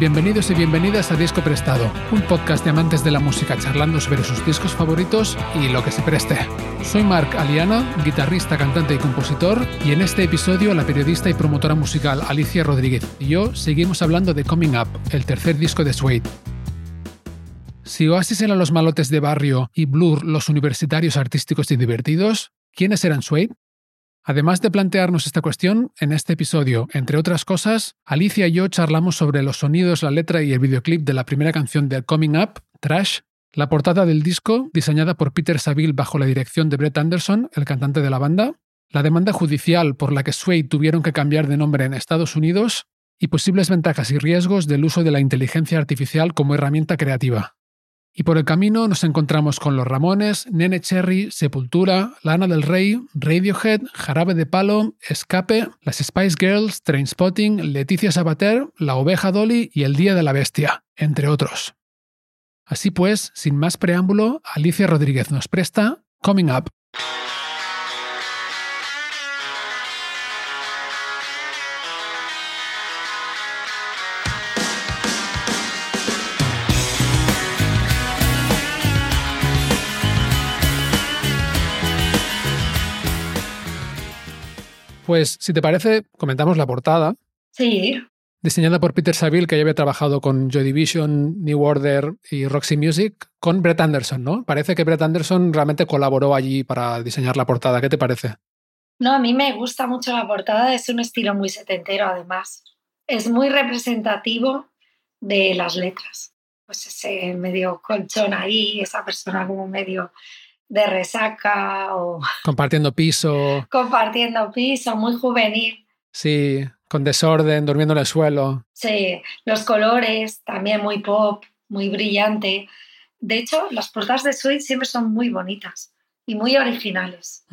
Bienvenidos y bienvenidas a Disco Prestado, un podcast de amantes de la música charlando sobre sus discos favoritos y lo que se preste. Soy Mark Aliana, guitarrista, cantante y compositor, y en este episodio la periodista y promotora musical Alicia Rodríguez y yo seguimos hablando de Coming Up, el tercer disco de Suede. Si Oasis eran los malotes de barrio y Blur los universitarios artísticos y divertidos, ¿quiénes eran Suede? Además de plantearnos esta cuestión, en este episodio, entre otras cosas, Alicia y yo charlamos sobre los sonidos, la letra y el videoclip de la primera canción de Coming Up, Trash, la portada del disco, diseñada por Peter Saville bajo la dirección de Brett Anderson, el cantante de la banda, la demanda judicial por la que Suede tuvieron que cambiar de nombre en Estados Unidos y posibles ventajas y riesgos del uso de la inteligencia artificial como herramienta creativa. Y por el camino nos encontramos con Los Ramones, Nene Cherry, Sepultura, Lana del Rey, Radiohead, Jarabe de Palo, Escape, las Spice Girls, Trainspotting, Leticia Sabater, La Oveja Dolly y El Día de la Bestia, entre otros. Así pues, sin más preámbulo, Alicia Rodríguez nos presta Coming Up. Pues, si te parece, comentamos la portada. Sí. Diseñada por Peter Saville, que ya había trabajado con Joy Division, New Order y Roxy Music, con Brett Anderson, ¿no? Parece que Brett Anderson realmente colaboró allí para diseñar la portada. ¿Qué te parece? No, a mí me gusta mucho la portada, es un estilo muy setentero además. Es muy representativo de las letras. Pues ese medio colchón ahí, esa persona como medio de resaca o... Compartiendo piso. Compartiendo piso, muy juvenil. Sí, con desorden, durmiendo en el suelo. Sí, los colores también muy pop, muy brillante. De hecho, las portadas de Sweet siempre son muy bonitas y muy originales.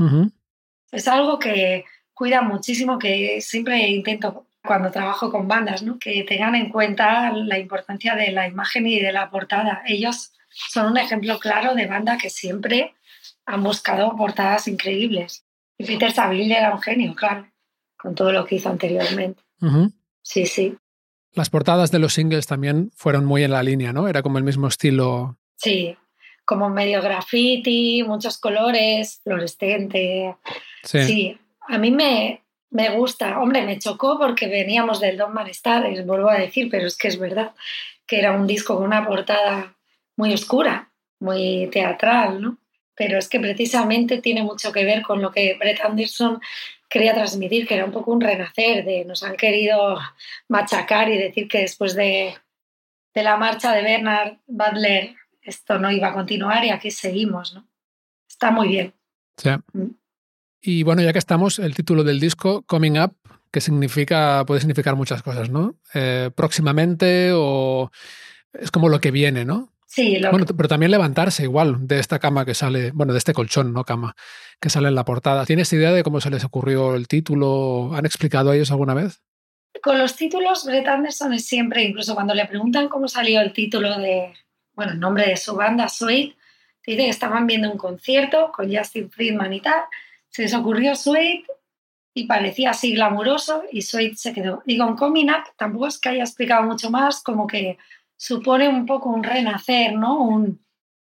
Es algo que cuida muchísimo, que siempre intento cuando trabajo con bandas, ¿no? que tengan en cuenta la importancia de la imagen y de la portada. Ellos son un ejemplo claro de banda que siempre han buscado portadas increíbles. Y Peter Saville era un genio, claro, con todo lo que hizo anteriormente. Sí, sí. Las portadas de los singles también fueron muy en la línea, ¿no? Era como el mismo estilo. Sí, como medio graffiti, muchos colores, fluorescente. Sí. sí. A mí me, me gusta. Hombre, me chocó porque veníamos del Don Malestar, vuelvo a decir, pero es que es verdad que era un disco con una portada muy oscura, muy teatral, ¿no? Pero es que precisamente tiene mucho que ver con lo que Brett Anderson quería transmitir, que era un poco un renacer, de nos han querido machacar y decir que después de, la marcha de Bernard Butler esto no iba a continuar y aquí seguimos, ¿no? Está muy bien. Sí. Mm. Y bueno, ya que estamos, el título del disco, Coming Up, que significa, puede significar muchas cosas, ¿no? Eh, próximamente o es como lo que viene, ¿no? Sí, bueno, pero también levantarse igual de esta cama que sale, bueno, de este colchón, no cama, que sale en la portada. ¿Tienes idea de cómo se les ocurrió el título? ¿Han explicado a ellos alguna vez? Con los títulos, Brett Anderson es siempre, incluso cuando le preguntan cómo salió el título de, bueno, el nombre de su banda, Sweet, dice que estaban viendo un concierto con Justin Friedman y tal, se les ocurrió Sweet y parecía así glamuroso y Sweet se quedó. Y con Coming Up tampoco es que haya explicado mucho más, como que supone un poco un renacer, ¿no? Un,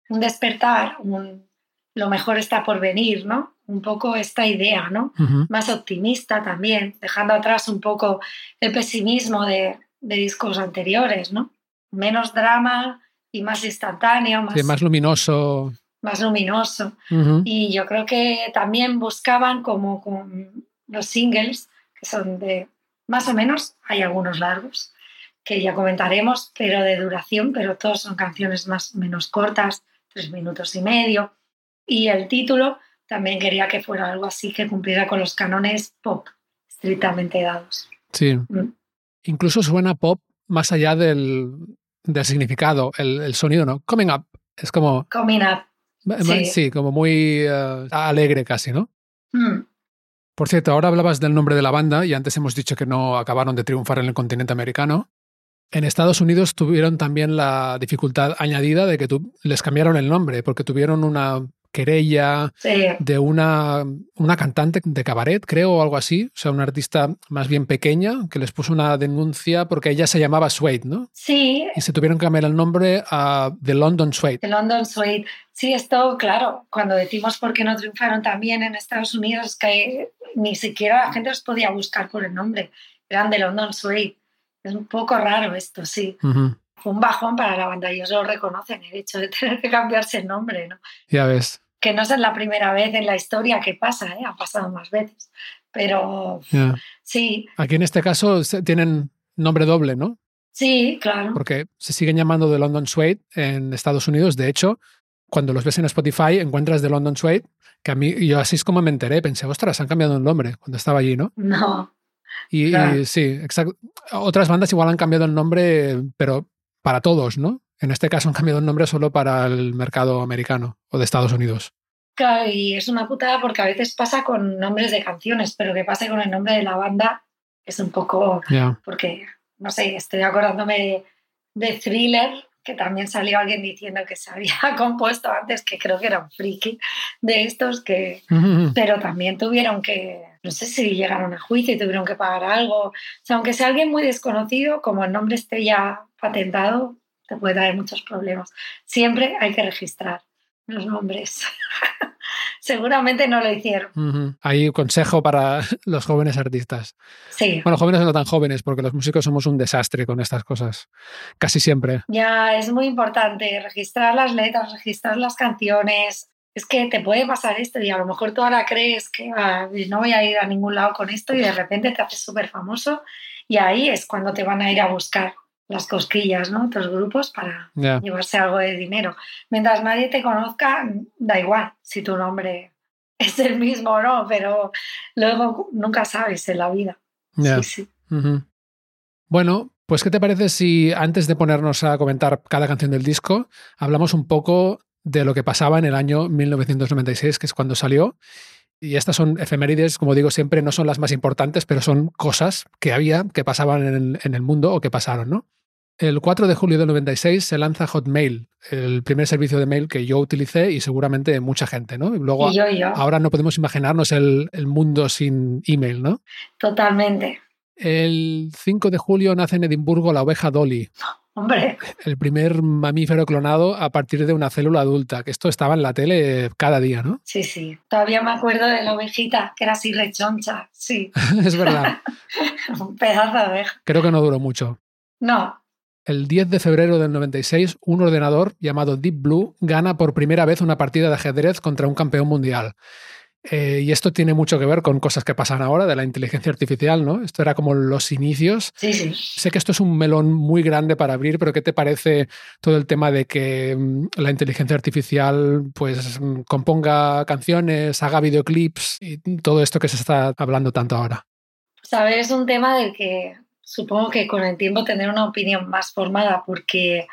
despertar, un, lo mejor está por venir, ¿no? Un poco esta idea, ¿no? Más optimista también, dejando atrás un poco el pesimismo de, discos anteriores, ¿no? Menos drama y más instantáneo, más, más luminoso. Más luminoso. Y yo creo que también buscaban como con los singles, que son de más o menos, hay algunos largos, que ya comentaremos, pero de duración, pero todos son canciones más menos cortas, tres minutos y medio. Y el título también quería que fuera algo así que cumpliera con los cánones pop estrictamente dados. Sí. Mm. Incluso suena pop más allá del, del significado, el, sonido, ¿no? Coming up. Es como. Coming up. Sí, como muy eh, alegre casi, ¿no? Mm. Por cierto, ahora hablabas del nombre de la banda y antes hemos dicho que no acabaron de triunfar en el continente americano. En Estados Unidos tuvieron también la dificultad añadida de que les cambiaron el nombre, porque tuvieron una querella Sí. de una, una cantante de cabaret, creo, o algo así, o sea, una artista más bien pequeña, que les puso una denuncia porque ella se llamaba Suede, ¿no? Sí, Y se tuvieron que cambiar el nombre a The London Suede. el London Suite. Sí, esto, claro, cuando decimos por qué no triunfaron también en Estados Unidos, que ni siquiera la gente los podía buscar por el nombre. Eran de London Suite. Es un poco raro esto, sí. Fue un bajón para la banda. Ellos lo reconocen, el hecho de tener que cambiarse el nombre, ¿no? Ya ves. Que no es la primera vez en la historia que pasa, ¿eh? Ha pasado más veces. Pero sí, Aquí en este caso tienen nombre doble, ¿no? sí, claro. Porque se siguen llamando The London Suede en Estados Unidos. De hecho, cuando los ves en Spotify encuentras The London Suede, que a mí, yo así es como me enteré, pensé, ostras, han cambiado el nombre cuando estaba allí, ¿no? No, Y, y Claro. sí, exacto. Otras bandas igual han cambiado el nombre, pero para todos, ¿no? En este caso han cambiado el nombre solo para el mercado americano o de Estados Unidos. Claro, y es una putada porque a veces pasa con nombres de canciones, pero que pase con el nombre de la banda es un poco porque, no sé, estoy acordándome de, de Thriller, que también salió alguien diciendo que se había compuesto antes, que creo que era un friki de estos, que, pero también tuvieron que, no sé si llegaron a juicio y tuvieron que pagar algo. O sea, aunque sea alguien muy desconocido, como el nombre esté ya patentado, te puede traer muchos problemas. Siempre hay que registrar los nombres. Seguramente no lo hicieron. Ujú. Hay consejo para los jóvenes artistas. Sí. Bueno, jóvenes no tan jóvenes, porque los músicos somos un desastre con estas cosas. Casi siempre. Ya es muy importante registrar las letras, registrar las canciones. Es que te puede pasar esto y a lo mejor tú ahora crees que ah, no voy a ir a ningún lado con esto y de repente te haces súper famoso y ahí es cuando te van a ir a buscar las cosquillas, ¿no? Otros grupos para llevarse algo de dinero. Mientras nadie te conozca, da igual si tu nombre es el mismo o no, pero luego nunca sabes en la vida. Sí, sí. Bueno, pues ¿qué te parece si antes de ponernos a comentar cada canción del disco, hablamos un poco de lo que pasaba en el año 1996, que es cuando salió? Y estas son efemérides, como digo siempre, no son las más importantes, pero son cosas que había, que pasaban en, en el mundo o que pasaron, ¿no? El 4 de julio del 96 se lanza Hotmail, el primer servicio de mail que yo utilicé y seguramente mucha gente, ¿no? Y luego Y yo, y yo, ahora no podemos imaginarnos el, el mundo sin email, ¿no? totalmente. El 5 de julio nace en Edimburgo la oveja Dolly, Hombre, el primer mamífero clonado a partir de una célula adulta, que esto estaba en la tele cada día, ¿no? Sí, sí. Todavía me acuerdo de la ovejita, que era así rechoncha. Sí, es verdad, un pedazo de oveja. creo que no duró mucho. No, El 10 de febrero del 96, un ordenador llamado Deep Blue gana por primera vez una partida de ajedrez contra un campeón mundial. Eh, y esto tiene mucho que ver con cosas que pasan ahora de la inteligencia artificial, ¿no? Esto era como los inicios sí, sí. Sé que esto es un melón muy grande para abrir, pero ¿qué te parece todo el tema de que mm, la inteligencia artificial pues mm, componga canciones, haga videoclips y todo esto que se está hablando tanto ahora? Saber es un tema del que supongo que con el tiempo tendré una opinión más formada porque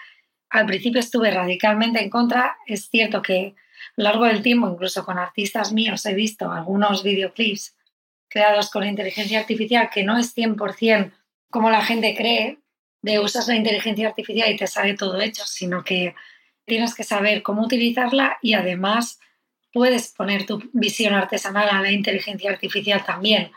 al principio estuve radicalmente en contra. Es cierto que largo del tiempo, incluso con artistas míos, he visto algunos videoclips creados con inteligencia artificial que no es 100% como la gente cree, de usas la inteligencia artificial y te sale todo hecho, sino que tienes que saber cómo utilizarla y además puedes poner tu visión artesanal a la inteligencia artificial también.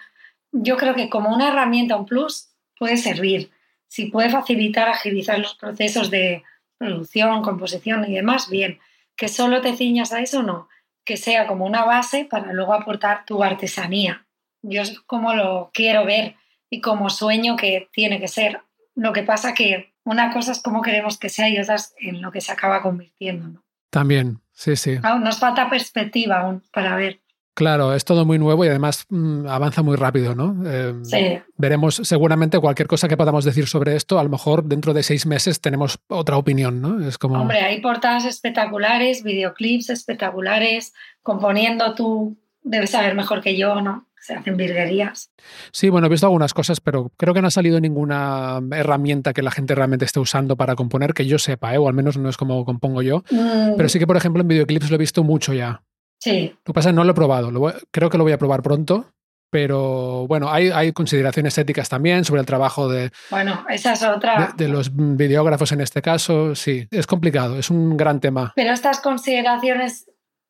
Yo creo que como una herramienta, un plus, puede servir. Si puede facilitar, agilizar los procesos de producción, composición y demás, bien. Que solo te ciñas a eso, no. Que sea como una base para luego aportar tu artesanía. Yo es como lo quiero ver y como sueño que tiene que ser. Lo que pasa que una cosa es como queremos que sea y otra es en lo que se acaba convirtiendo. ¿no? También, sí, sí. Aún nos falta perspectiva aún para ver. Claro, es todo muy nuevo y además mm, avanza muy rápido, ¿no? Eh, Sí. Veremos seguramente cualquier cosa que podamos decir sobre esto, a lo mejor dentro de seis meses tenemos otra opinión, ¿no? Es como... Hombre, hay portadas espectaculares, videoclips espectaculares, componiendo tú debes saber mejor que yo, ¿no? Se hacen virguerías. Sí, bueno, he visto algunas cosas, pero creo que no ha salido ninguna herramienta que la gente realmente esté usando para componer, que yo sepa, ¿eh? o al menos no es como compongo yo. Mm, Pero sí que, por ejemplo, en videoclips lo he visto mucho ya. Sí, Lo que pasa es que no lo he probado, lo voy- creo que lo voy a probar pronto, pero bueno, hay, hay consideraciones éticas también sobre el trabajo de, bueno, esa es otra. de los videógrafos en este caso. Sí, es complicado, es un gran tema. Pero estas consideraciones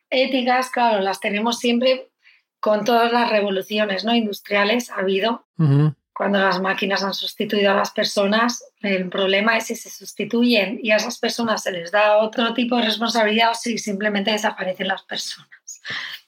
éticas, claro, las tenemos siempre con todas las revoluciones ¿no? industriales ha habido. Cuando las máquinas han sustituido a las personas, el problema es si se sustituyen y a esas personas se les da otro tipo de responsabilidad o si simplemente desaparecen las personas.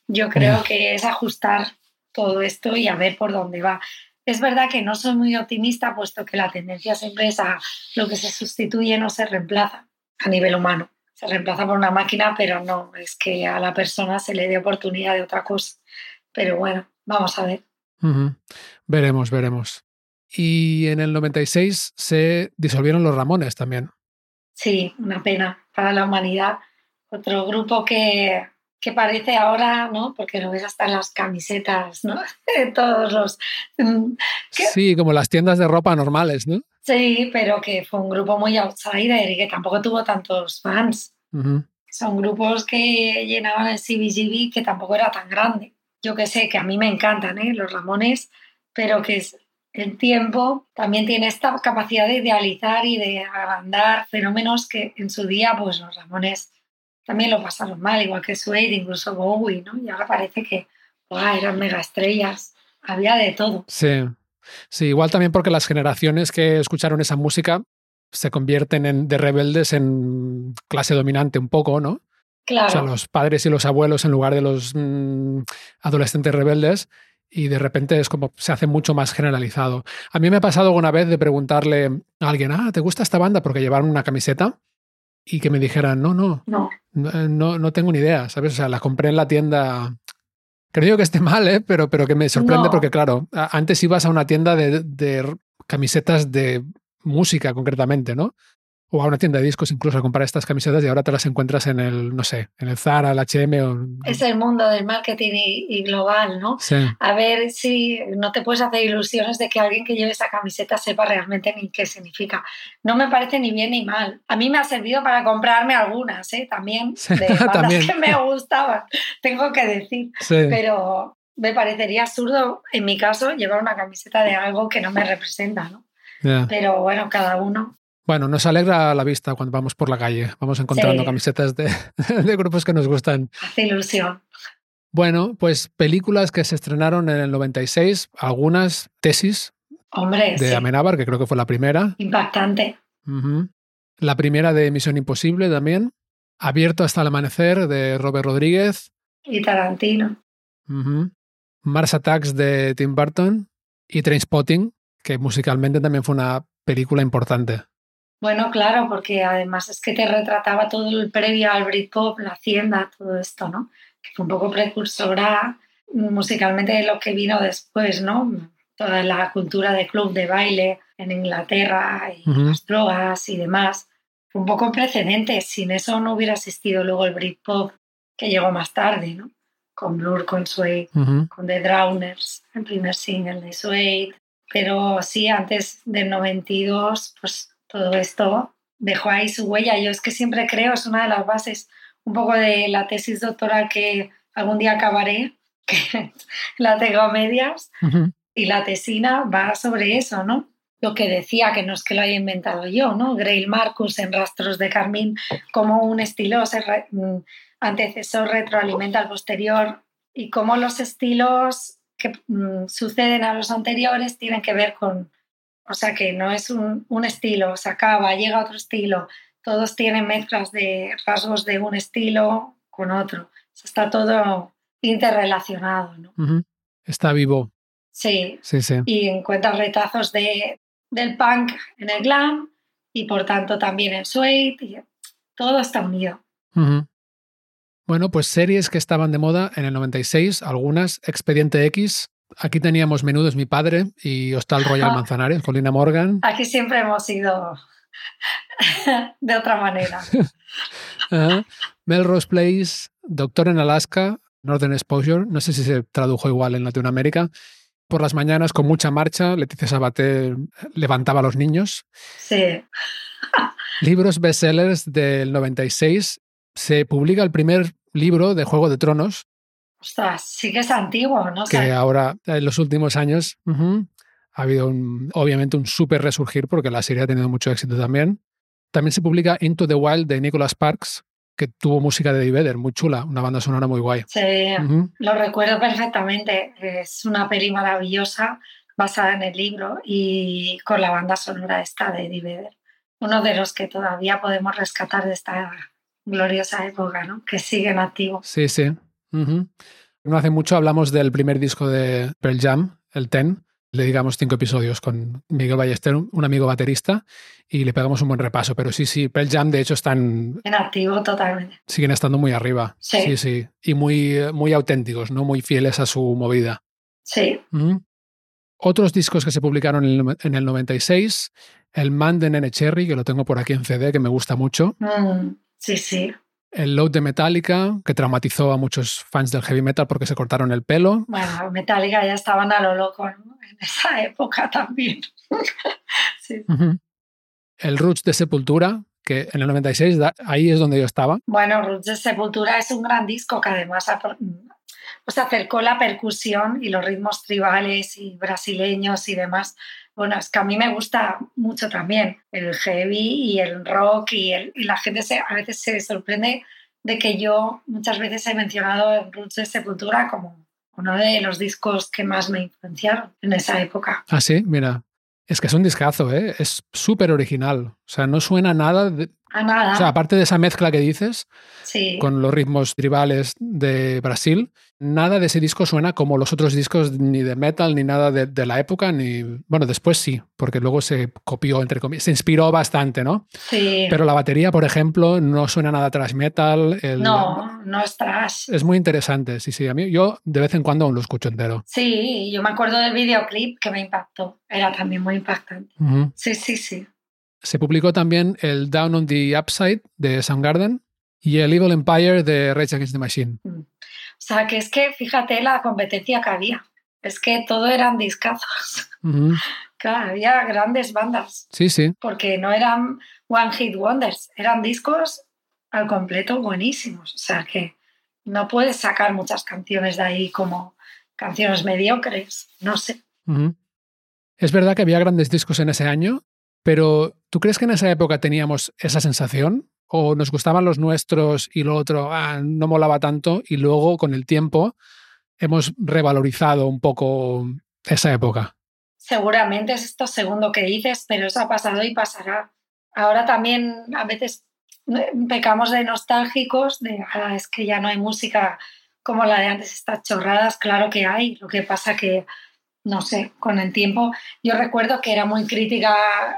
Yo creo que es ajustar todo esto y a ver por dónde va. Es verdad que no soy muy optimista, puesto que la tendencia siempre es a lo que se sustituye no se reemplaza a nivel humano. Se reemplaza por una máquina, pero no, es que a la persona se le dé oportunidad de otra cosa. Pero bueno, vamos a ver. Veremos, veremos. Y en el 96 se disolvieron los Ramones también. Sí, una pena para la humanidad. Otro grupo que, que parece ahora, ¿no? Porque lo ves hasta en las camisetas, ¿no? Todos los... Mm, sí, como las tiendas de ropa normales, ¿no? Sí, pero que fue un grupo muy outsider y que tampoco tuvo tantos fans. Son grupos que llenaban el CBGB que tampoco era tan grande. Yo que sé, que a mí me encantan, ¿eh? Los Ramones, pero que es, el tiempo también tiene esta capacidad de idealizar y de agrandar fenómenos que en su día, pues los Ramones también lo pasaron mal, igual que Suede, incluso Bowie, ¿no? Y ahora parece que eran mega estrellas, había de todo. Sí, sí, igual también porque las generaciones que escucharon esa música se convierten en, de rebeldes en clase dominante un poco, ¿no? Claro. O sea, los padres y los abuelos en lugar de los mm, adolescentes rebeldes y de repente es como se hace mucho más generalizado. A mí me ha pasado alguna vez de preguntarle a alguien, ah, ¿te gusta esta banda? Porque llevaron una camiseta y que me dijeran, no, no, no, eh, no, no tengo ni idea, ¿sabes? O sea, la compré en la tienda. Creo que esté mal, ¿eh? pero, pero que me sorprende porque, claro, antes ibas a una tienda de, de camisetas de música concretamente, ¿no? O a una tienda de discos incluso a comprar estas camisetas y ahora te las encuentras en el, no sé, en el Zara, el H&M o... Es el mundo del marketing y, global, ¿no? Sí. A ver si no te puedes hacer ilusiones de que alguien que lleve esa camiseta sepa realmente ni qué significa. No me parece ni bien ni mal. A mí me ha servido para comprarme algunas, ¿eh? También, de bandas que me gustaban, tengo que decir. Pero me parecería absurdo, en mi caso, llevar una camiseta de algo que no me representa, ¿no? Pero bueno, cada uno. Bueno, nos alegra la vista cuando vamos por la calle. Vamos encontrando camisetas de, grupos que nos gustan. Hace ilusión. Bueno, pues películas que se estrenaron en el 96, algunas tesis Hombre, de Amenábar, que creo que fue la primera. Impactante. La primera de Misión Imposible también. Abierto hasta el amanecer de Robert Rodríguez. Y Tarantino. Mars Attacks de Tim Burton. Y Trainspotting, que musicalmente también fue una película importante. Bueno, claro, porque además es que te retrataba todo el previo al Britpop, la hacienda, todo esto, ¿no? Que fue un poco precursora musicalmente de lo que vino después, ¿no? Toda la cultura de club de baile en Inglaterra y las drogas y demás. Fue un poco precedente. Sin eso no hubiera existido luego el Britpop que llegó más tarde, ¿no? Con Blur, con Suede, con The Drowners, el primer single de Suede. Pero sí, antes del 92, pues todo esto dejó ahí su huella. Yo es que siempre creo, es una de las bases un poco de la tesis doctoral que algún día acabaré, que la tengo a medias, y la tesina va sobre eso, ¿no? Lo que decía, que no es que lo haya inventado yo, ¿no? Grail Marcus en Rastros de Carmín, como un estilo mm, antecesor retroalimenta al posterior y cómo los estilos que mm, suceden a los anteriores tienen que ver con, o sea que no es un, estilo, se acaba, llega otro estilo. Todos tienen mezclas de rasgos de un estilo con otro. Está todo interrelacionado. ¿no? Está vivo. Sí. sí, sí. Y encuentra retazos de, del punk en el glam y por tanto también en suede. todo está unido. Bueno, pues series que estaban de moda en el 96, algunas, Expediente X, Aquí teníamos Menudo es mi padre y Hostal Royal Manzanares, Colina Morgan. Aquí siempre hemos ido de otra manera. Melrose Place, Doctor en Alaska, Northern Exposure, no sé si se tradujo igual en Latinoamérica. Por las mañanas, con mucha marcha, Leticia Sabater levantaba a los niños. Sí. Libros bestsellers del 96. Se publica el primer libro de Juego de Tronos, Ostras, sí que es antiguo, ¿no? Que ahora, en los últimos años, ha habido obviamente un súper resurgir porque la serie ha tenido mucho éxito también. También se publica Into the Wild de Nicholas Parks, que tuvo música de Eddie Vedder, muy chula, una banda sonora muy guay. Sí, lo recuerdo perfectamente. Es una peli maravillosa basada en el libro y con la banda sonora esta de Eddie Vedder. Uno de los que todavía podemos rescatar de esta gloriosa época, ¿no? Que siguen activos. Sí, sí. No hace mucho hablamos del primer disco de Pearl Jam, el Ten, le digamos cinco episodios con Miguel Ballester, un amigo baterista, y le pegamos un buen repaso. Pero sí, sí, Pearl Jam de hecho están... En activo totalmente. Siguen estando muy arriba. Sí. Sí, sí. Y muy, muy auténticos, ¿no? Muy fieles a su movida. Sí. Otros discos que se publicaron en el, 96, El Man de Nene Cherry, que lo tengo por aquí en CD, que me gusta mucho. Mm, sí, sí el load de Metallica, que traumatizó a muchos fans del heavy metal porque se cortaron el pelo. Bueno, Metallica ya estaban a lo loco en esa época también. sí. El Roots de Sepultura, que en el 96 ahí es donde yo estaba. Bueno, Roots de Sepultura es un gran disco que además pues acercó la percusión y los ritmos tribales y brasileños y demás. Bueno, es que a mí me gusta mucho también el heavy y el rock y, y la gente se, a veces se sorprende de que yo muchas veces he mencionado el Roots de Sepultura como uno de los discos que más me influenciaron en esa época. Ah, sí, mira. Es que es un discazo, ¿eh? Es súper original. O sea, no suena nada. De... A nada. O sea, aparte de esa mezcla que dices, sí. con los ritmos tribales de Brasil, nada de ese disco suena como los otros discos ni de metal ni nada de, la época, ni. Bueno, después sí, porque luego se copió, entre comillas, se inspiró bastante, ¿no? Sí. Pero la batería, por ejemplo, no suena nada trash metal. No, no es trash. Es muy interesante, sí, sí. A mí, yo de vez en cuando aún lo escucho entero. Sí, yo me acuerdo del videoclip que me impactó. Era también muy impactante. Sí, sí, sí. Se publicó también el Down on the Upside de Soundgarden y el Evil Empire de Rage Against the Machine. Mm. O sea, que es que fíjate la competencia que había. Es que todo eran discazos. Claro, había grandes bandas. Sí, sí. Porque no eran One Hit Wonders, eran discos al completo buenísimos. O sea que no puedes sacar muchas canciones de ahí como canciones mediocres. No sé. Es verdad que había grandes discos en ese año, pero ¿tú crees que en esa época teníamos esa sensación? ¿O nos gustaban los nuestros y lo otro ah, no molaba tanto y luego con el tiempo hemos revalorizado un poco esa época? Seguramente es esto segundo que dices, pero eso ha pasado y pasará. Ahora también a veces eh, pecamos de nostálgicos, de ah, es que ya no hay música como la de antes, estas chorradas, claro que hay. Lo que pasa que no sé, con el tiempo. Yo recuerdo que era muy crítica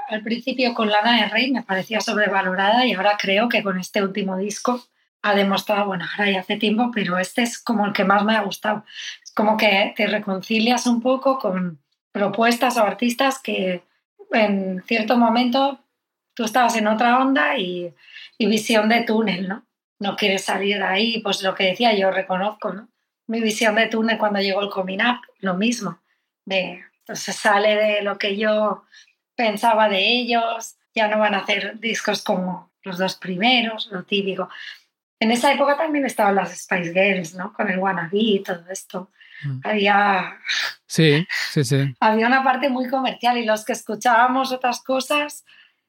al principio con Lana del Rey, me parecía sobrevalorada y ahora creo que con este último disco ha demostrado, bueno, ahora ya hace tiempo, pero este es como el que más me ha gustado. Es como que te reconcilias un poco con propuestas o artistas que en cierto momento tú estabas en otra onda y, y visión de túnel, ¿no? No quieres salir de ahí, pues lo que decía yo reconozco, ¿no? Mi visión de túnel cuando llegó el Coming Up, lo mismo entonces sale de lo que yo pensaba de ellos, ya no van a hacer discos como los dos primeros, lo típico. En esa época también estaban las Spice Girls, ¿no? Con el wannabe y todo esto. Mm. Había... Sí, sí, sí. Había una parte muy comercial y los que escuchábamos otras cosas,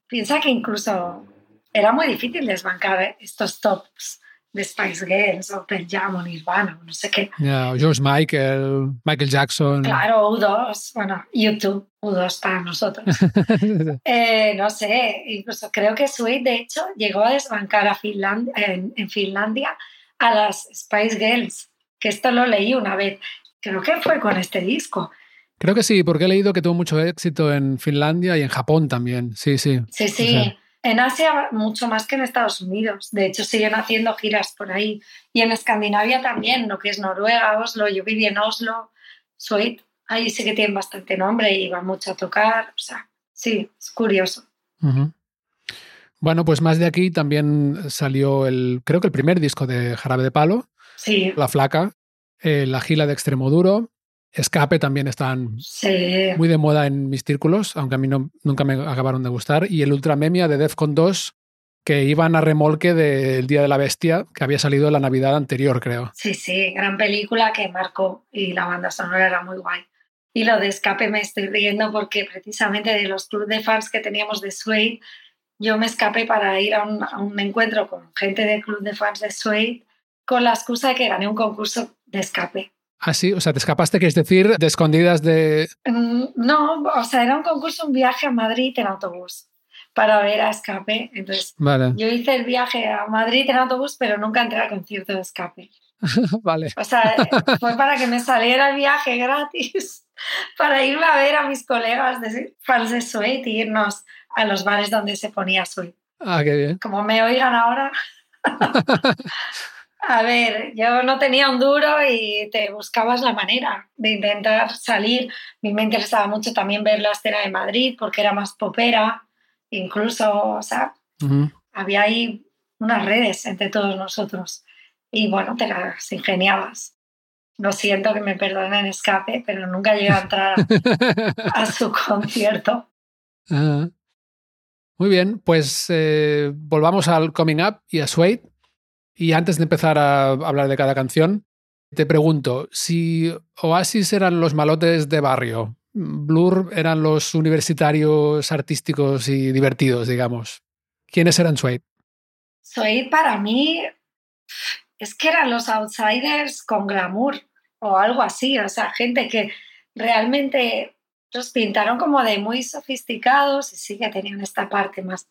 piensa que incluso era muy difícil desbancar estos tops de Spice Girls o Pearl Jam o Nirvana no sé qué. George Michael, Michael Jackson. Claro, U2, bueno, YouTube, U2 para nosotros. Eh, no sé, incluso creo que Sweet, de hecho, llegó a desbancar a Finlandia, en, en, Finlandia a las Spice Girls, que esto lo leí una vez. Creo que fue con este disco. Creo que sí, porque he leído que tuvo mucho éxito en Finlandia y en Japón también. Sí, sí. Sí, sí. En Asia mucho más que en Estados Unidos. De hecho, siguen haciendo giras por ahí. Y en Escandinavia también, lo que es Noruega, Oslo. Yo viví en Oslo, Sweet. Ahí sí que tienen bastante nombre y van mucho a tocar. O sea, sí, es curioso. Bueno, pues más de aquí también salió el, creo que el primer disco de Jarabe de Palo. Sí. La Flaca, eh, La Gila de Extremo Duro, Escape también están muy de moda en mis círculos, aunque a mí no, nunca me acabaron de gustar. Y el Ultramemia de Defcon 2, que iban a remolque del Día de la Bestia, que había salido la Navidad anterior, creo. Sí, sí, gran película que marcó y la banda sonora era muy guay. Y lo de Escape me estoy riendo porque precisamente de los clubes de fans que teníamos de Suede, yo me escapé para ir a un, encuentro con gente del club de fans de Suede con la excusa de que gané un concurso de escape. Ah, sí, o sea, te escapaste, que es decir, de escondidas de... Mm, no, o sea, era un concurso, un viaje a Madrid en autobús para ver a Escape. Entonces, yo hice el viaje a Madrid en autobús, pero nunca entré al concierto de Escape. vale. O sea, fue para que me saliera el viaje gratis, para irme a ver a mis colegas de fans de Sweet y irnos a los bares donde se ponía Sweet. Ah, qué bien. Como me oigan ahora. a ver, yo no tenía un duro y te buscabas la manera de intentar salir. A mí me interesaba mucho también ver la escena de Madrid porque era más popera incluso, o sea, había ahí unas redes entre todos nosotros y bueno, te las ingeniabas. Lo siento que me perdonen escape, pero nunca llegué a entrar a, su concierto. Muy bien, pues eh, volvamos al Coming Up y a Suede. Y antes de empezar a hablar de cada canción, te pregunto, si Oasis eran los malotes de barrio, Blur eran los universitarios artísticos y divertidos, digamos. ¿Quiénes eran Suede? Suede para mí es que eran los outsiders con glamour o algo así, o sea, gente que realmente los pintaron como de muy sofisticados y sí que tenían esta parte más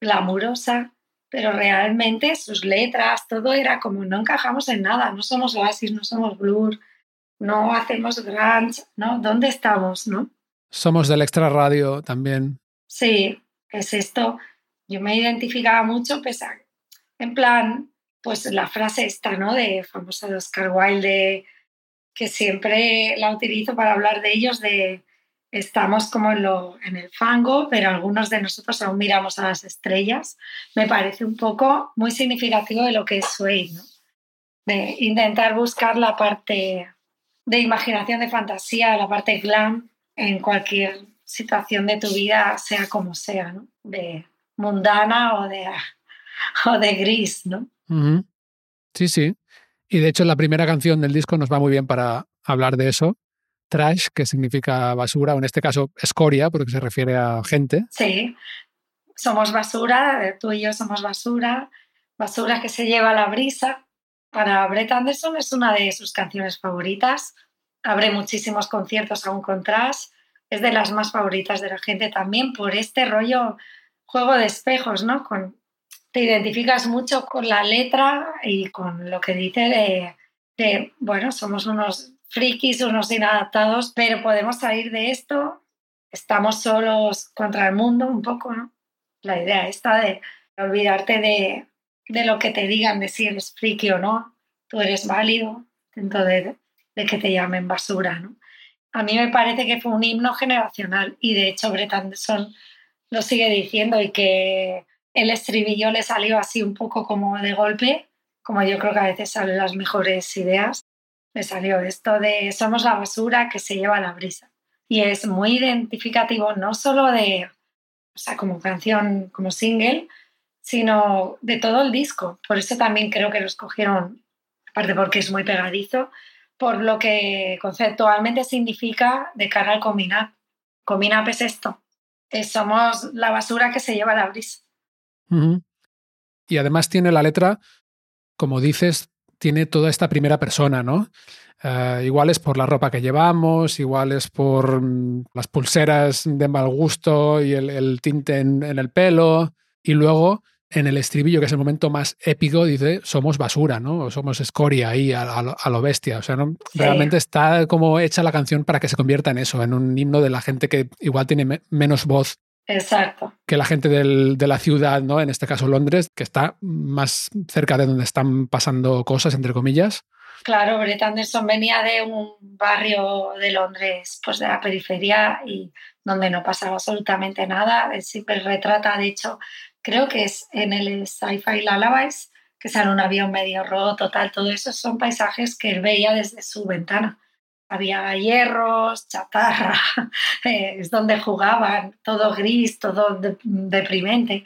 glamurosa, pero realmente sus letras, todo era como no encajamos en nada, no somos Oasis, no somos Blur, no hacemos grunge, ¿no? ¿Dónde estamos, no? Somos del extra radio también. Sí, es esto. Yo me identificaba mucho, pues, en plan, pues la frase esta, ¿no? De famosa de Oscar Wilde, que siempre la utilizo para hablar de ellos, de estamos como en, lo, en el fango, pero algunos de nosotros aún miramos a las estrellas. Me parece un poco muy significativo de lo que es Sway, ¿no? De intentar buscar la parte de imaginación, de fantasía, la parte glam en cualquier situación de tu vida, sea como sea, ¿no? De mundana o de, o de gris, ¿no? Sí, sí. Y de hecho la primera canción del disco nos va muy bien para hablar de eso. Trash, que significa basura, o en este caso escoria, porque se refiere a gente. Sí, somos basura, tú y yo somos basura, basura que se lleva la brisa, para Brett Anderson es una de sus canciones favoritas. Abre muchísimos conciertos aún con Trash. Es de las más favoritas de la gente también por este rollo juego de espejos, ¿no? Con, te identificas mucho con la letra y con lo que dice de, de, bueno, somos unos frikis, unos inadaptados, pero podemos salir de esto. Estamos solos contra el mundo un poco, ¿no? La idea esta de olvidarte de, de lo que te digan de si eres friki o no, tú eres válido dentro de, que te llamen basura. ¿no? A mí me parece que fue un himno generacional y de hecho Brett Anderson lo sigue diciendo y que el estribillo le salió así un poco como de golpe, como yo creo que a veces salen las mejores ideas, le salió esto de somos la basura que se lleva la brisa. Y es muy identificativo no solo de, o sea, como canción, como single, sino de todo el disco. Por eso también creo que lo escogieron, aparte porque es muy pegadizo, por lo que conceptualmente significa de cara al Cominap. Cominap es esto, somos la basura que se lleva la brisa. Y además tiene la letra, como dices, tiene toda esta primera persona, ¿no? Uh, igual es por la ropa que llevamos, igual es por mm, las pulseras de mal gusto y el, tinte en, el pelo. Y luego en el estribillo, que es el momento más épico, dice, somos basura, ¿no? O somos escoria ahí a, lo bestia. O sea, ¿no? realmente está como hecha la canción para que se convierta en eso, en un himno de la gente que igual tiene menos voz. Exacto. Que la gente de la ciudad, ¿no? En este caso Londres, que está más cerca de donde están pasando cosas, entre comillas. Claro, Brett Anderson venía de un barrio de Londres, pues de la periferia y donde no pasaba absolutamente nada. Siempre retrata, de hecho, creo que es en el Sci-Fi Lullabies, que sale un avión medio roto, tal, todo eso son paisajes que él veía desde su ventana. Había hierros, chatarra, eh, es donde jugaban, todo gris, todo deprimente.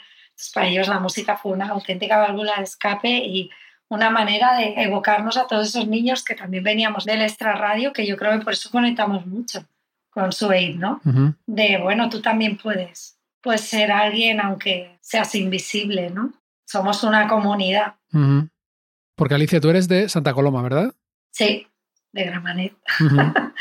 para ellos la música fue una auténtica válvula de escape y una manera de evocarnos a todos esos niños que también veníamos del extra radio, que yo creo que por eso conectamos mucho con su aid, ¿no? De, bueno, tú también puedes pues ser alguien aunque seas invisible, ¿no? Somos una comunidad. Porque Alicia, tú eres de Santa Coloma, ¿verdad? Sí, de Gramanet.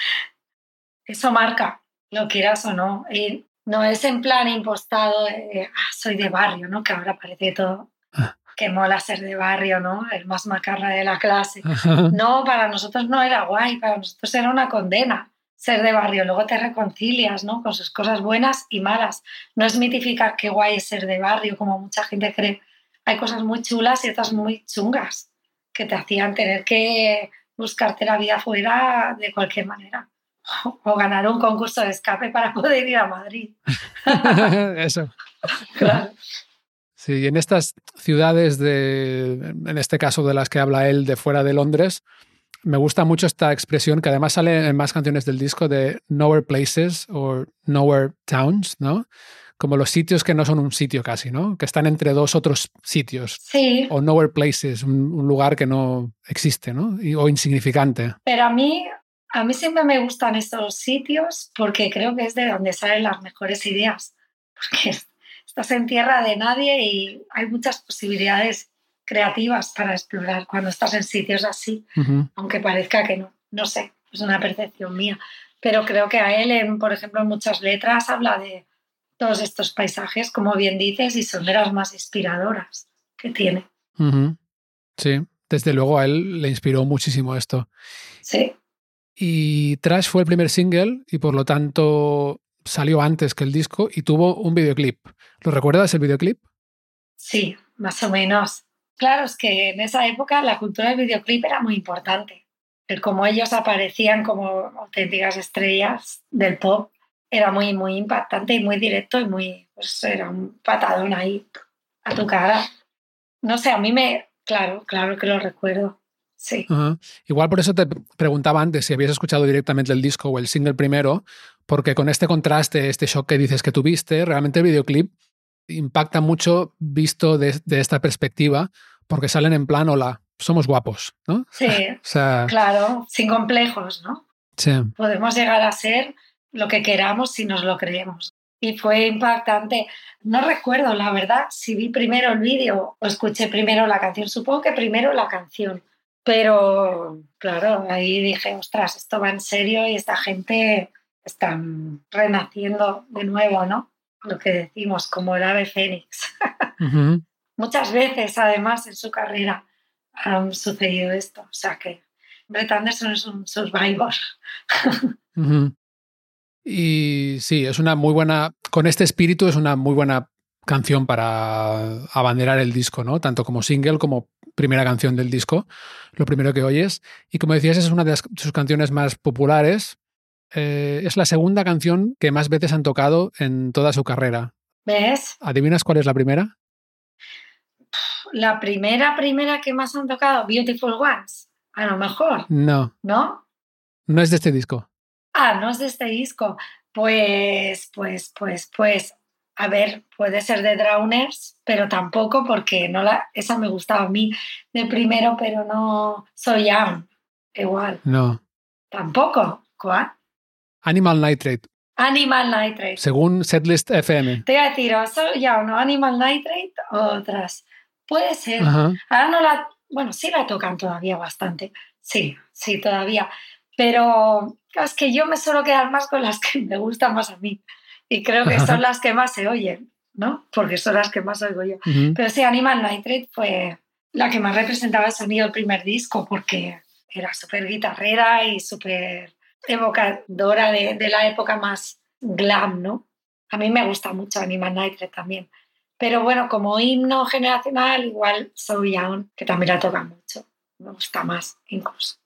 Eso marca, lo quieras o no. Y no es en plan impostado, de, ah, soy de barrio, ¿no? Que ahora parece todo ah. que mola ser de barrio, ¿no? El más macarra de la clase. No, para nosotros no era guay, para nosotros era una condena ser de barrio. Luego te reconcilias, ¿no? Con sus cosas buenas y malas. No es mitificar qué guay es ser de barrio, como mucha gente cree. Hay cosas muy chulas y otras muy chungas que te hacían tener que buscarte la vida fuera de cualquier manera. O ganar un concurso de escape para poder ir a Madrid. Eso. Claro. Sí, en estas ciudades de, en este caso de las que habla él, de fuera de Londres, me gusta mucho esta expresión que además sale en más canciones del disco de Nowhere Places o Nowhere Towns, ¿no? Como los sitios que no son un sitio casi, ¿no? Que están entre dos otros sitios. Sí. O Nowhere Places, un, lugar que no existe, ¿no? o insignificante. Pero a mí, a mí siempre me gustan estos sitios porque creo que es de donde salen las mejores ideas. Porque estás en tierra de nadie y hay muchas posibilidades creativas para explorar cuando estás en sitios así, aunque parezca que no, no sé, es una percepción mía. Pero creo que a él, por ejemplo, en muchas letras habla de todos estos paisajes, como bien dices, y son de las más inspiradoras que tiene. Sí, desde luego a él le inspiró muchísimo esto. Sí. Y Trash fue el primer single y por lo tanto salió antes que el disco y tuvo un videoclip. ¿Lo recuerdas el videoclip? Sí, más o menos. Claro, es que en esa época la cultura del videoclip era muy importante. El cómo ellos aparecían como auténticas estrellas del pop era muy, muy impactante y muy directo y muy, pues era un patadón ahí a tu cara. No sé, a mí me, claro, claro que lo recuerdo. Sí. Igual por eso te preguntaba antes si habías escuchado directamente el disco o el single primero, porque con este contraste, este shock que dices que tuviste, realmente el videoclip impacta mucho visto de, de esta perspectiva, porque salen en plan, hola, somos guapos, ¿no? Sí, claro, sin complejos, ¿no? Sí. Podemos llegar a ser lo que queramos si nos lo creemos. Y fue impactante. No recuerdo, la verdad, si vi primero el vídeo o escuché primero la canción. Supongo que primero la canción. Pero, claro, ahí dije, ostras, esto va en serio y esta gente está renaciendo de nuevo, ¿no? Lo que decimos, como el ave fénix. Muchas veces, además, en su carrera ha sucedido esto. O sea que Brett Anderson es un survivor. Y sí, es una muy buena, con este espíritu es una muy buena canción para abanderar el disco, ¿no? Tanto como single como primera canción del disco, lo primero que oyes. Y como decías, es una de sus canciones más populares. Eh, es la segunda canción que más veces han tocado en toda su carrera. ¿Ves? ¿Adivinas cuál es la primera? la primera, primera que más han tocado, Beautiful Ones, a lo mejor. No. ¿No? No es de este disco. Ah, no es de este disco. Pues, pues, pues, pues, a ver, puede ser de Drowners, pero tampoco porque no la, esa me gustaba a mí de primero, pero no soy Young. Igual. No. Tampoco. ¿Cuál? Animal Nitrate. Animal Nitrate. Según Setlist FM. Te iba a decir, o soy Young, ¿no? Animal Nitrate o otras. Puede ser. Ahora no la, bueno, sí la tocan todavía bastante. Sí, sí, todavía. Pero es que yo me suelo quedar más con las que me gustan más a mí. Y creo que son las que más se oyen, ¿no? Porque son las que más oigo yo. Pero sí, Animal Nitrate fue la que más representaba el sonido del primer disco, porque era súper guitarrera y súper evocadora de, de, la época más glam, ¿no? A mí me gusta mucho Animal Nitrate también. Pero bueno, como himno generacional, igual So Young, que también la toca mucho. Me gusta más incluso.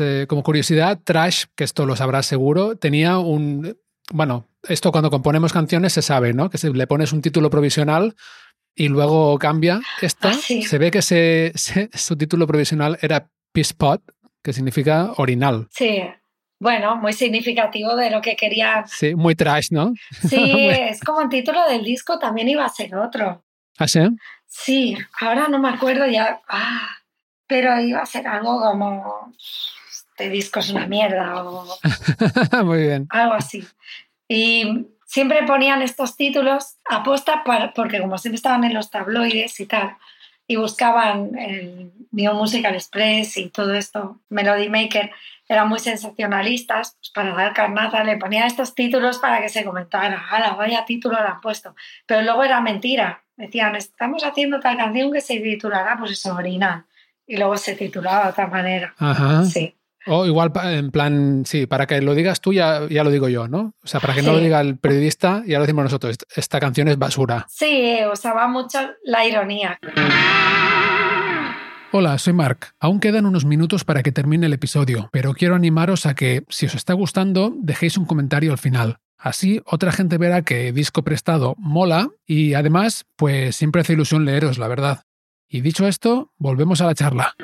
Eh, como curiosidad, Trash, que esto lo sabrás seguro, tenía un bueno, esto cuando componemos canciones se sabe, ¿no? Que se le pones un título provisional y luego cambia. Esta Ah, sí. se ve que se- se- su título provisional era Peace Pot, que significa orinal. Sí, bueno, muy significativo de lo que querían. Sí, muy trash, ¿no? Sí, es como el título del disco también iba a ser otro. ¿Ah, sí? Sí, ahora no me acuerdo ya. Ah, pero iba a ser algo como este disco es una mierda o muy bien. algo así. Y siempre ponían estos títulos aposta porque como siempre estaban en los tabloides y tal, y buscaban el New Musical Express y todo esto, Melody Maker, eran muy sensacionalistas, pues para dar carnada le ponían estos títulos para que se comentara, ¡hala, vaya título le han puesto! Pero luego era mentira, decían, estamos haciendo tal canción que se titulará, pues eso, Orinal, y luego se titulaba de otra manera. Ajá. Sí, O igual, en plan, sí, para que lo digas tú ya, ya lo digo yo, ¿no? O sea, para que no lo diga el periodista, ya lo decimos nosotros. Est- Esta canción es basura. sí, usaba mucho la ironía. Hola, soy Mark. Aún quedan unos minutos para que termine el episodio, pero quiero animaros a que, si os está gustando, dejéis un comentario al final. Así otra gente verá que disco prestado mola y además, pues siempre hace ilusión leeros, la verdad. Y dicho esto, volvemos a la charla.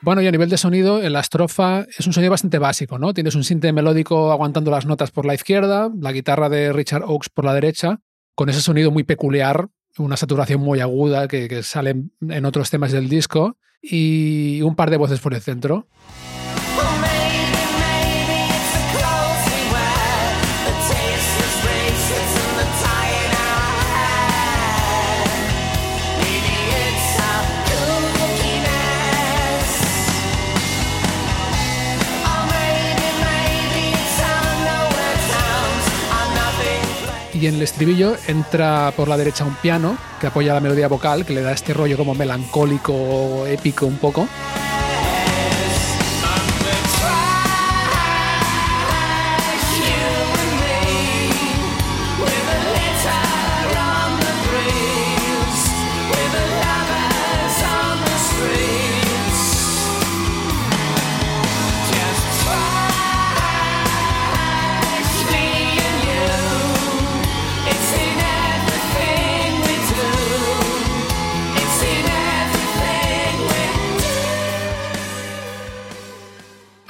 Bueno, y a nivel de sonido, en la estrofa es un sonido bastante básico, ¿no? Tienes un sinte melódico aguantando las notas por la izquierda, la guitarra de Richard Oakes por la derecha, con ese sonido muy peculiar, una saturación muy aguda que, que sale en otros temas del disco y un par de voces por el centro. Y en el estribillo entra por la derecha un piano que apoya la melodía vocal, que le da este rollo como melancólico, épico un poco.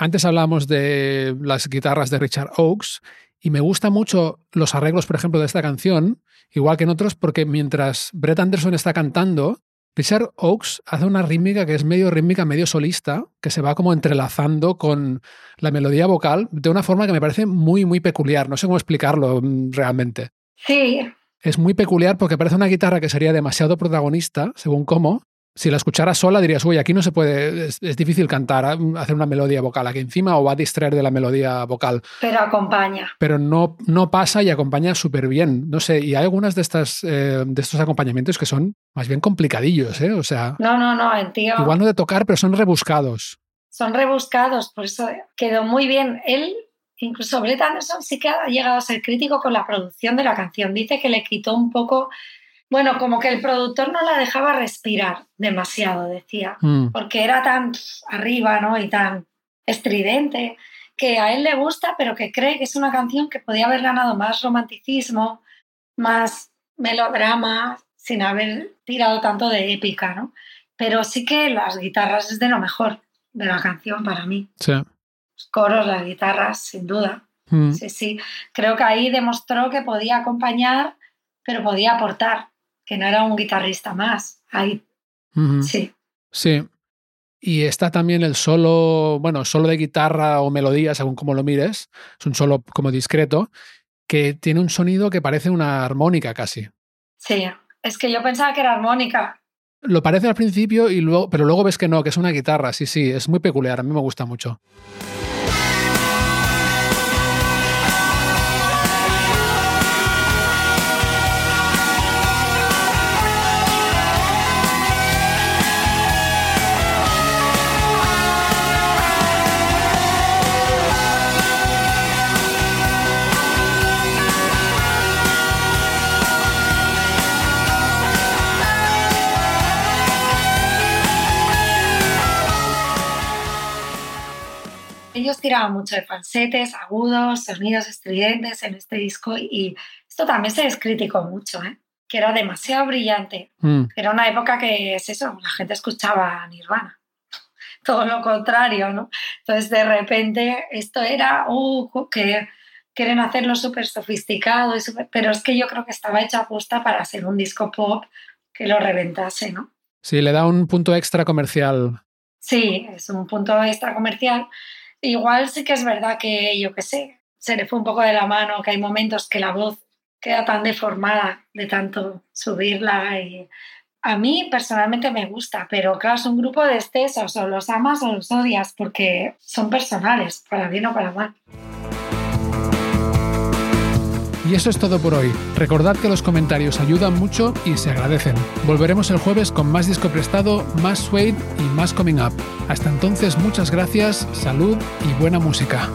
Antes hablábamos de las guitarras de Richard Oakes y me gustan mucho los arreglos, por ejemplo, de esta canción, igual que en otros, porque mientras Brett Anderson está cantando, Richard Oakes hace una rítmica que es medio rítmica, medio solista, que se va como entrelazando con la melodía vocal de una forma que me parece muy, muy peculiar. No sé cómo explicarlo mm, realmente. Sí, Es muy peculiar porque parece una guitarra que sería demasiado protagonista, según cómo. Si la escucharas sola dirías, uy, aquí no se puede, es, es difícil cantar, ah, hacer una melodía vocal aquí encima o va a distraer de la melodía vocal. pero acompaña. Pero no, no pasa y acompaña súper bien. No sé, y hay algunas de, estas, eh, de estos acompañamientos que son más bien complicadillos, ¿eh? O sea, No, no, no, tío igual no de tocar, pero son rebuscados. son rebuscados, por eso quedó muy bien. Él, incluso Brett Anderson, sí que ha llegado a ser crítico con la producción de la canción. Dice que le quitó un poco, bueno, como que el productor no la dejaba respirar demasiado, decía, Mm, porque era tan arriba, ¿no? Y tan estridente, que a él le gusta, pero que cree que es una canción que podía haber ganado más romanticismo, más melodrama, sin haber tirado tanto de épica, ¿no? Pero sí que las guitarras es de lo mejor de la canción para mí. sí. Los coros, las guitarras, sin duda. Mm, Sí, sí. Creo que ahí demostró que podía acompañar, pero podía aportar, que no era un guitarrista más. Ahí, sí. Sí. Y está también el solo, bueno, solo de guitarra o melodía, según como lo mires. Es un solo como discreto, que tiene un sonido que parece una armónica casi. Sí. Es que yo pensaba que era armónica. Lo parece al principio, y luego, pero luego ves que no, que es una guitarra. Sí, sí, es muy peculiar. A mí me gusta mucho. Mucho de falsetes, agudos, sonidos estridentes en este disco y esto también se les criticó mucho, ¿eh? que era demasiado brillante. Mm, Era una época que es eso, la gente escuchaba Nirvana. Todo lo contrario, ¿no? Entonces, de repente, esto era, uh, que quieren hacerlo súper sofisticado, y súper- pero es que yo creo que estaba hecho apuesta para ser un disco pop que lo reventase, ¿no? Sí, le da un punto extra comercial. Sí, es un punto extra comercial. Igual sí que es verdad que, yo qué sé, se le fue un poco de la mano, que hay momentos que la voz queda tan deformada de tanto subirla. Y a mí personalmente me gusta, pero claro, es un grupo de excesos, o los amas o los odias, porque son personales, para bien o para mal. Y eso es todo por hoy. Recordad que los comentarios ayudan mucho y se agradecen. Volveremos el jueves con más disco prestado, más Suede y más Coming Up. Hasta entonces, muchas gracias, salud y buena música.